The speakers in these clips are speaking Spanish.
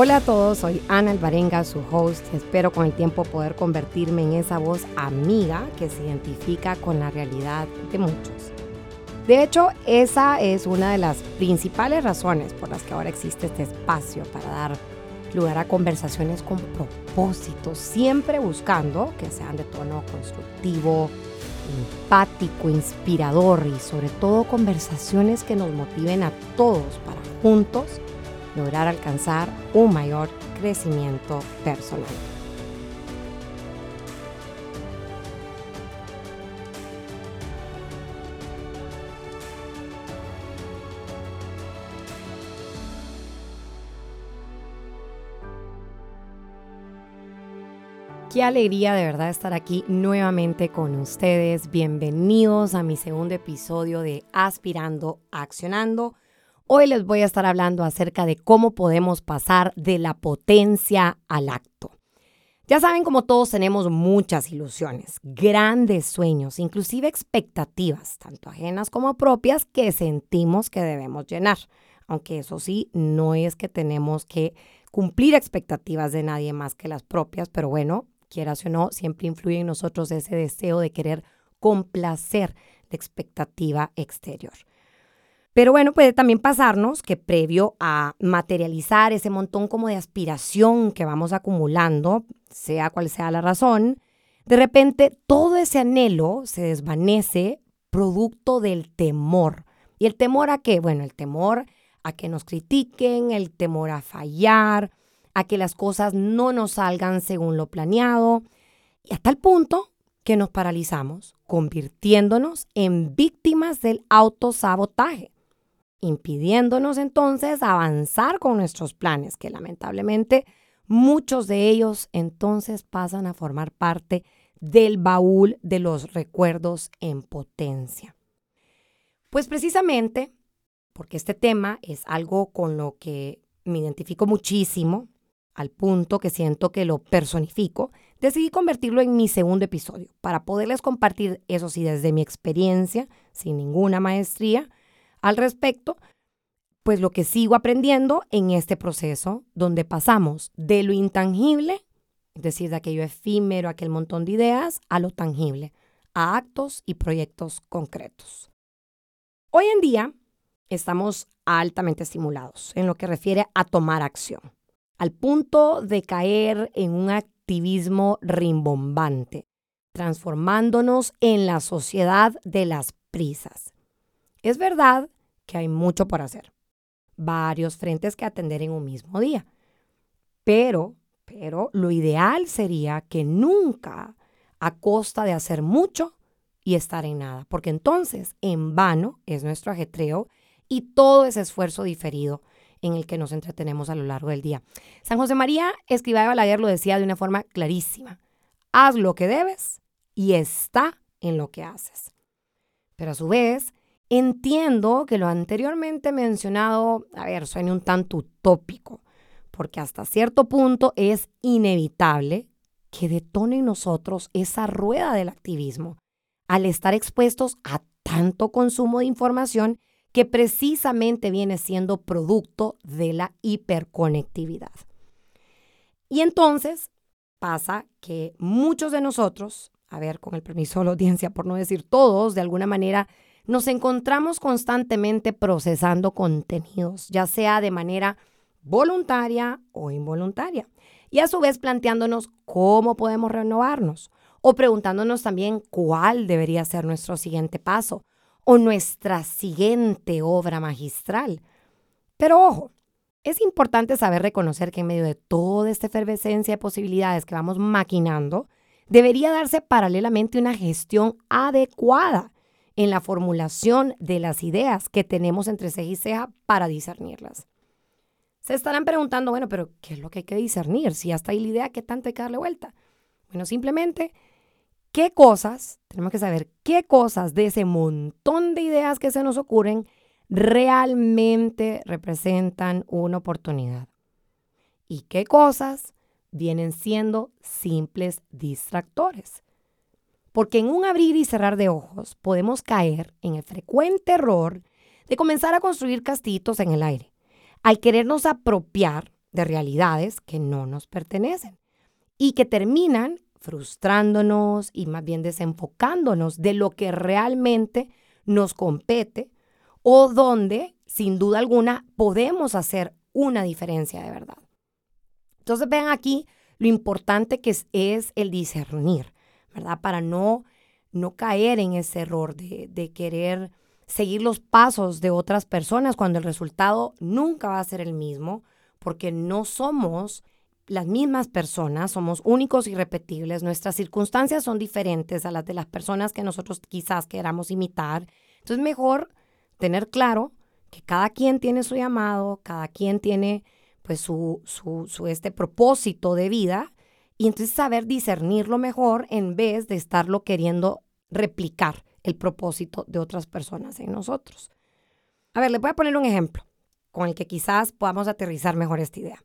Hola a todos, soy Ana Alvarenga, su host. Espero con el tiempo poder convertirme en esa voz amiga que se identifica con la realidad de muchos. De hecho, esa es una de las principales razones por las que ahora existe este espacio para dar lugar a conversaciones con propósito, siempre buscando que sean de tono constructivo, empático, inspirador y sobre todo conversaciones que nos motiven a todos para juntos lograr alcanzar un mayor crecimiento personal. Qué alegría de verdad estar aquí nuevamente con ustedes. Bienvenidos a mi segundo episodio de Aspirando, Accionando Hoy les voy a estar hablando acerca de cómo podemos pasar de la potencia al acto. Ya saben, como todos tenemos muchas ilusiones, grandes sueños, inclusive expectativas, tanto ajenas como propias, que sentimos que debemos llenar. Aunque eso sí, no es que tenemos que cumplir expectativas de nadie más que las propias, pero bueno, quieras o no, siempre influye en nosotros ese deseo de querer complacer la expectativa exterior. Pero bueno, puede también pasarnos que previo a materializar ese montón como de aspiración que vamos acumulando, sea cual sea la razón, de repente todo ese anhelo se desvanece producto del temor. ¿Y el temor a qué? Bueno, el temor a que nos critiquen, el temor a fallar, a que las cosas no nos salgan según lo planeado, y hasta el punto que nos paralizamos, convirtiéndonos en víctimas del autosabotaje impidiéndonos entonces avanzar con nuestros planes, que lamentablemente muchos de ellos entonces pasan a formar parte del baúl de los recuerdos en potencia. Pues precisamente porque este tema es algo con lo que me identifico muchísimo, al punto que siento que lo personifico, decidí convertirlo en mi segundo episodio para poderles compartir, eso sí, desde mi experiencia, sin ninguna maestría, al respecto, pues lo que sigo aprendiendo en este proceso donde pasamos de lo intangible, es decir, de aquello efímero, aquel montón de ideas, a lo tangible, a actos y proyectos concretos. Hoy en día estamos altamente estimulados en lo que refiere a tomar acción, al punto de caer en un activismo rimbombante, transformándonos en la sociedad de las prisas. Es verdad que hay mucho por hacer, varios frentes que atender en un mismo día, pero, pero lo ideal sería que nunca a costa de hacer mucho y estar en nada, porque entonces en vano es nuestro ajetreo y todo ese esfuerzo diferido en el que nos entretenemos a lo largo del día. San José María Escribá de Balaguer lo decía de una forma clarísima. Haz lo que debes y está en lo que haces. Pero a su vez, Entiendo que lo anteriormente mencionado, a ver, suene un tanto utópico, porque hasta cierto punto es inevitable que detone en nosotros esa rueda del activismo al estar expuestos a tanto consumo de información que precisamente viene siendo producto de la hiperconectividad. Y entonces pasa que muchos de nosotros, a ver, con el permiso de la audiencia, por no decir todos, de alguna manera nos encontramos constantemente procesando contenidos, ya sea de manera voluntaria o involuntaria, y a su vez planteándonos cómo podemos renovarnos o preguntándonos también cuál debería ser nuestro siguiente paso o nuestra siguiente obra magistral. Pero ojo, es importante saber reconocer que en medio de toda esta efervescencia de posibilidades que vamos maquinando, debería darse paralelamente una gestión adecuada en la formulación de las ideas que tenemos entre ceja y ceja para discernirlas. Se estarán preguntando, bueno, pero ¿qué es lo que hay que discernir? Si hasta ahí la idea, ¿qué tanto hay que darle vuelta? Bueno, simplemente, ¿qué cosas, tenemos que saber qué cosas de ese montón de ideas que se nos ocurren realmente representan una oportunidad? ¿Y qué cosas vienen siendo simples distractores? Porque en un abrir y cerrar de ojos podemos caer en el frecuente error de comenzar a construir castillos en el aire, al querernos apropiar de realidades que no nos pertenecen y que terminan frustrándonos y más bien desenfocándonos de lo que realmente nos compete o donde, sin duda alguna, podemos hacer una diferencia de verdad. Entonces vean aquí lo importante que es, el discernir, ¿verdad? Para no, no caer en ese error de, de querer seguir los pasos de otras personas cuando el resultado nunca va a ser el mismo, porque no somos las mismas personas, somos únicos y repetibles, nuestras circunstancias son diferentes a las de las personas que nosotros quizás queramos imitar. Entonces, mejor tener claro que cada quien tiene su llamado, cada quien tiene pues su, su, su este propósito de vida y entonces saber discernirlo mejor en vez de estarlo queriendo replicar el propósito de otras personas en nosotros. A ver, le voy a poner un ejemplo con el que quizás podamos aterrizar mejor esta idea.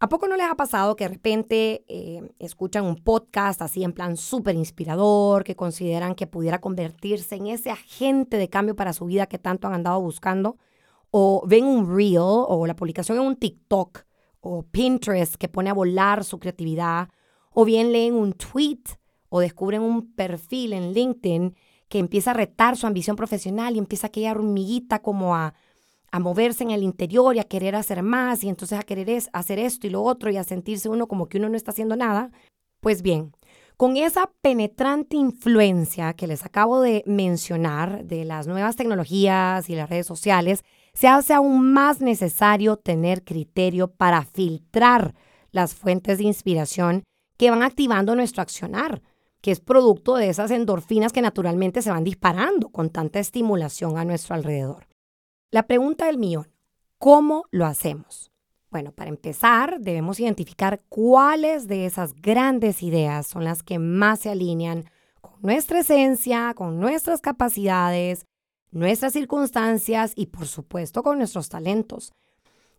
¿A poco no les ha pasado que de repente eh, escuchan un podcast así en plan súper inspirador, que consideran que pudiera convertirse en ese agente de cambio para su vida que tanto han andado buscando? ¿O ven un reel o la publicación en un TikTok o Pinterest que pone a volar su creatividad? ¿O bien leen un tweet o descubren un perfil en LinkedIn que empieza a retar su ambición profesional y empieza aquella hormiguita como a a moverse en el interior y a querer hacer más y entonces a querer hacer esto y lo otro y a sentirse uno como que uno no está haciendo nada. Pues bien, con esa penetrante influencia que les acabo de mencionar de las nuevas tecnologías y las redes sociales, se hace aún más necesario tener criterio para filtrar las fuentes de inspiración que van activando nuestro accionar, que es producto de esas endorfinas que naturalmente se van disparando con tanta estimulación a nuestro alrededor. La pregunta del millón, ¿cómo lo hacemos? Bueno, para empezar, debemos identificar cuáles de esas grandes ideas son las que más se alinean con nuestra esencia, con nuestras capacidades, nuestras circunstancias y, por supuesto, con nuestros talentos.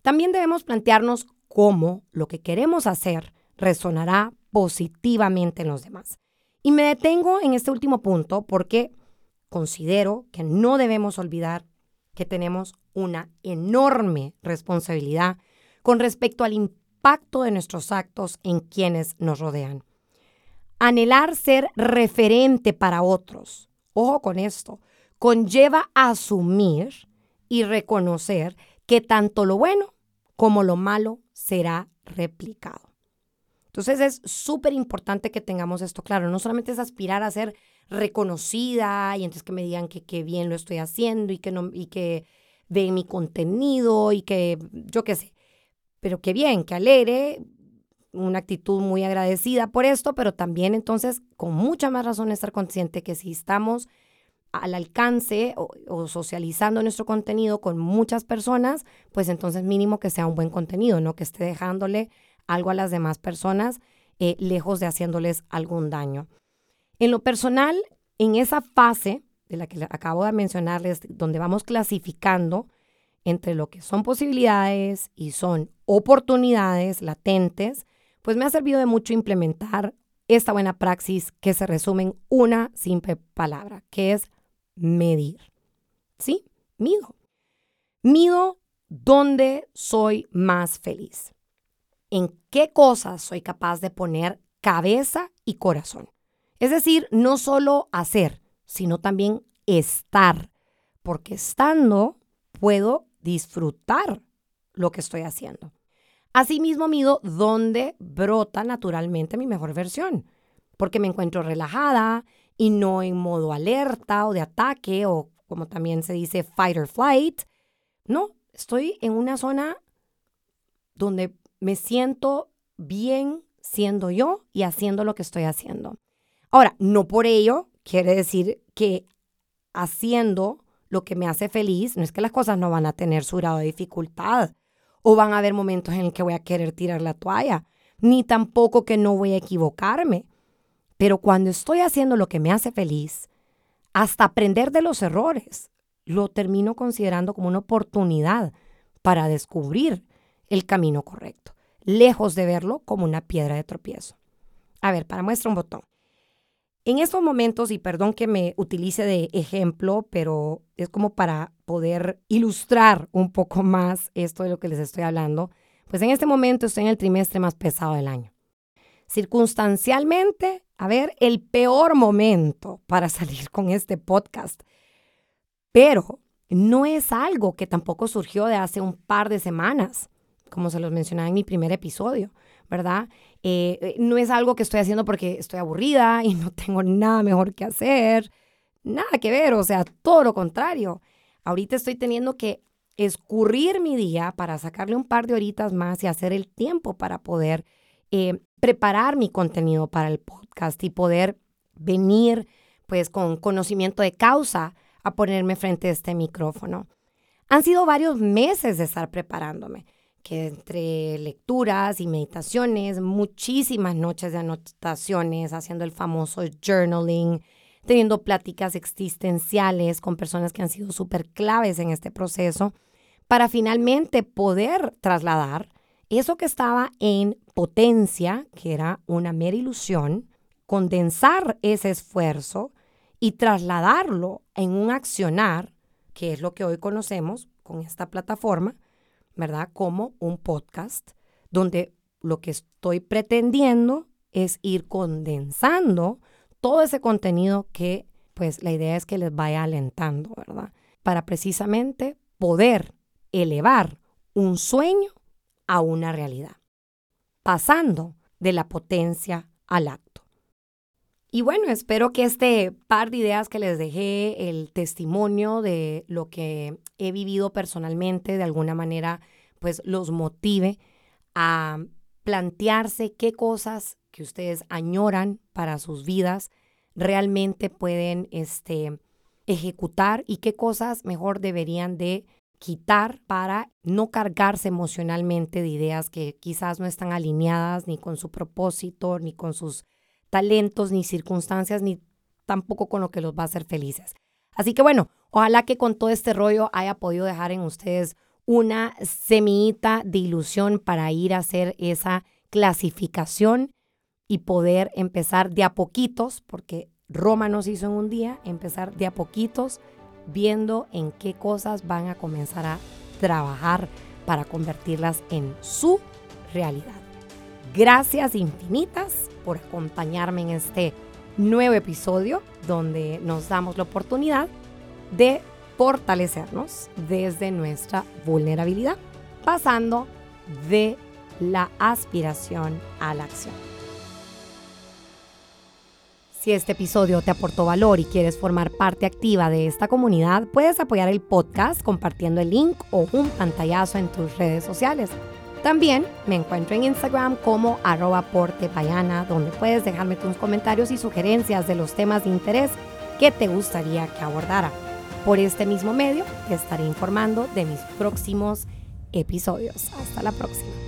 También debemos plantearnos cómo lo que queremos hacer resonará positivamente en los demás. Y me detengo en este último punto porque considero que no debemos olvidar que tenemos una enorme responsabilidad con respecto al impacto de nuestros actos en quienes nos rodean. Anhelar ser referente para otros, ojo con esto, conlleva asumir y reconocer que tanto lo bueno como lo malo será replicado. Entonces es súper importante que tengamos esto claro. No solamente es aspirar a ser reconocida y entonces que me digan que qué bien lo estoy haciendo y que, no, y que ven mi contenido y que yo qué sé. Pero qué bien, que alegre, una actitud muy agradecida por esto, pero también entonces con mucha más razón estar consciente que si estamos al alcance o, socializando nuestro contenido con muchas personas, pues entonces mínimo que sea un buen contenido, no que esté dejándole algo a las demás personas eh, lejos de haciéndoles algún daño. En lo personal, en esa fase de la que acabo de mencionarles, donde vamos clasificando entre lo que son posibilidades y son oportunidades latentes, pues me ha servido de mucho implementar esta buena praxis que se resume en una simple palabra, que es medir. ¿Sí? Mido. Mido dónde soy más feliz. En qué cosas soy capaz de poner cabeza y corazón. Es decir, no solo hacer, sino también estar, porque estando puedo disfrutar lo que estoy haciendo. Asimismo, mido dónde brota naturalmente mi mejor versión, porque me encuentro relajada y no en modo alerta o de ataque o como también se dice fight or flight. No, estoy en una zona donde me siento bien siendo yo y haciendo lo que estoy haciendo. Ahora, no por ello quiere decir que haciendo lo que me hace feliz, no es que las cosas no van a tener su grado de dificultad o van a haber momentos en el que voy a querer tirar la toalla, ni tampoco que no voy a equivocarme. Pero cuando estoy haciendo lo que me hace feliz, hasta aprender de los errores, lo termino considerando como una oportunidad para descubrir el camino correcto, lejos de verlo como una piedra de tropiezo. A ver, para muestra un botón. En estos momentos, y perdón que me utilice de ejemplo, pero es como para poder ilustrar un poco más esto de lo que les estoy hablando, Pues en este momento estoy en el trimestre más pesado del año. Circunstancialmente, a ver, el peor momento para salir con este podcast. Pero no es algo que tampoco surgió de hace un par de semanas, como se los mencionaba en mi primer episodio, ¿verdad? Eh, eh, no es algo que estoy haciendo porque estoy aburrida y no tengo nada mejor que hacer, nada que ver, o sea, todo lo contrario. Ahorita estoy teniendo que escurrir mi día para sacarle un par de horitas más y hacer el tiempo para poder eh, preparar mi contenido para el podcast y poder venir pues con conocimiento de causa a ponerme frente a este micrófono. Han sido varios meses de estar preparándome, que entre lecturas y meditaciones, muchísimas noches de anotaciones, haciendo el famoso journaling, teniendo pláticas existenciales con personas que han sido súper claves en este proceso, para finalmente poder trasladar eso que estaba en potencia, que era una mera ilusión, condensar ese esfuerzo y trasladarlo en un accionar, que es lo que hoy conocemos con esta plataforma, ¿verdad? Como un podcast, donde lo que estoy pretendiendo es ir condensando todo ese contenido que, pues, la idea es que les vaya alentando, ¿verdad? Para precisamente poder elevar un sueño a una realidad, pasando de la potencia al acto. Y bueno, espero que este par de ideas que les dejé, el testimonio de lo que he vivido personalmente, de alguna manera, pues los motive a plantearse qué cosas que ustedes añoran para sus vidas realmente pueden este, ejecutar y qué cosas mejor deberían de quitar para no cargarse emocionalmente de ideas que quizás no están alineadas ni con su propósito, ni con sus talentos, ni circunstancias, ni tampoco con lo que los va a hacer felices. Así que bueno, ojalá que con todo este rollo haya podido dejar en ustedes una semillita de ilusión para ir a hacer esa clasificación y poder empezar de a poquitos, porque Roma nos hizo en un día, empezar de a poquitos viendo en qué cosas van a comenzar a trabajar para convertirlas en su realidad. Gracias infinitas por acompañarme en este nuevo episodio donde nos damos la oportunidad de fortalecernos desde nuestra vulnerabilidad, pasando de la aspiración a la acción. Si este episodio te aportó valor y quieres formar parte activa de esta comunidad, puedes apoyar el podcast compartiendo el link o un pantallazo en tus redes sociales. También me encuentro en Instagram como arroba portepayana, donde puedes dejarme tus comentarios y sugerencias de los temas de interés que te gustaría que abordara. Por este mismo medio te estaré informando de mis próximos episodios. Hasta la próxima.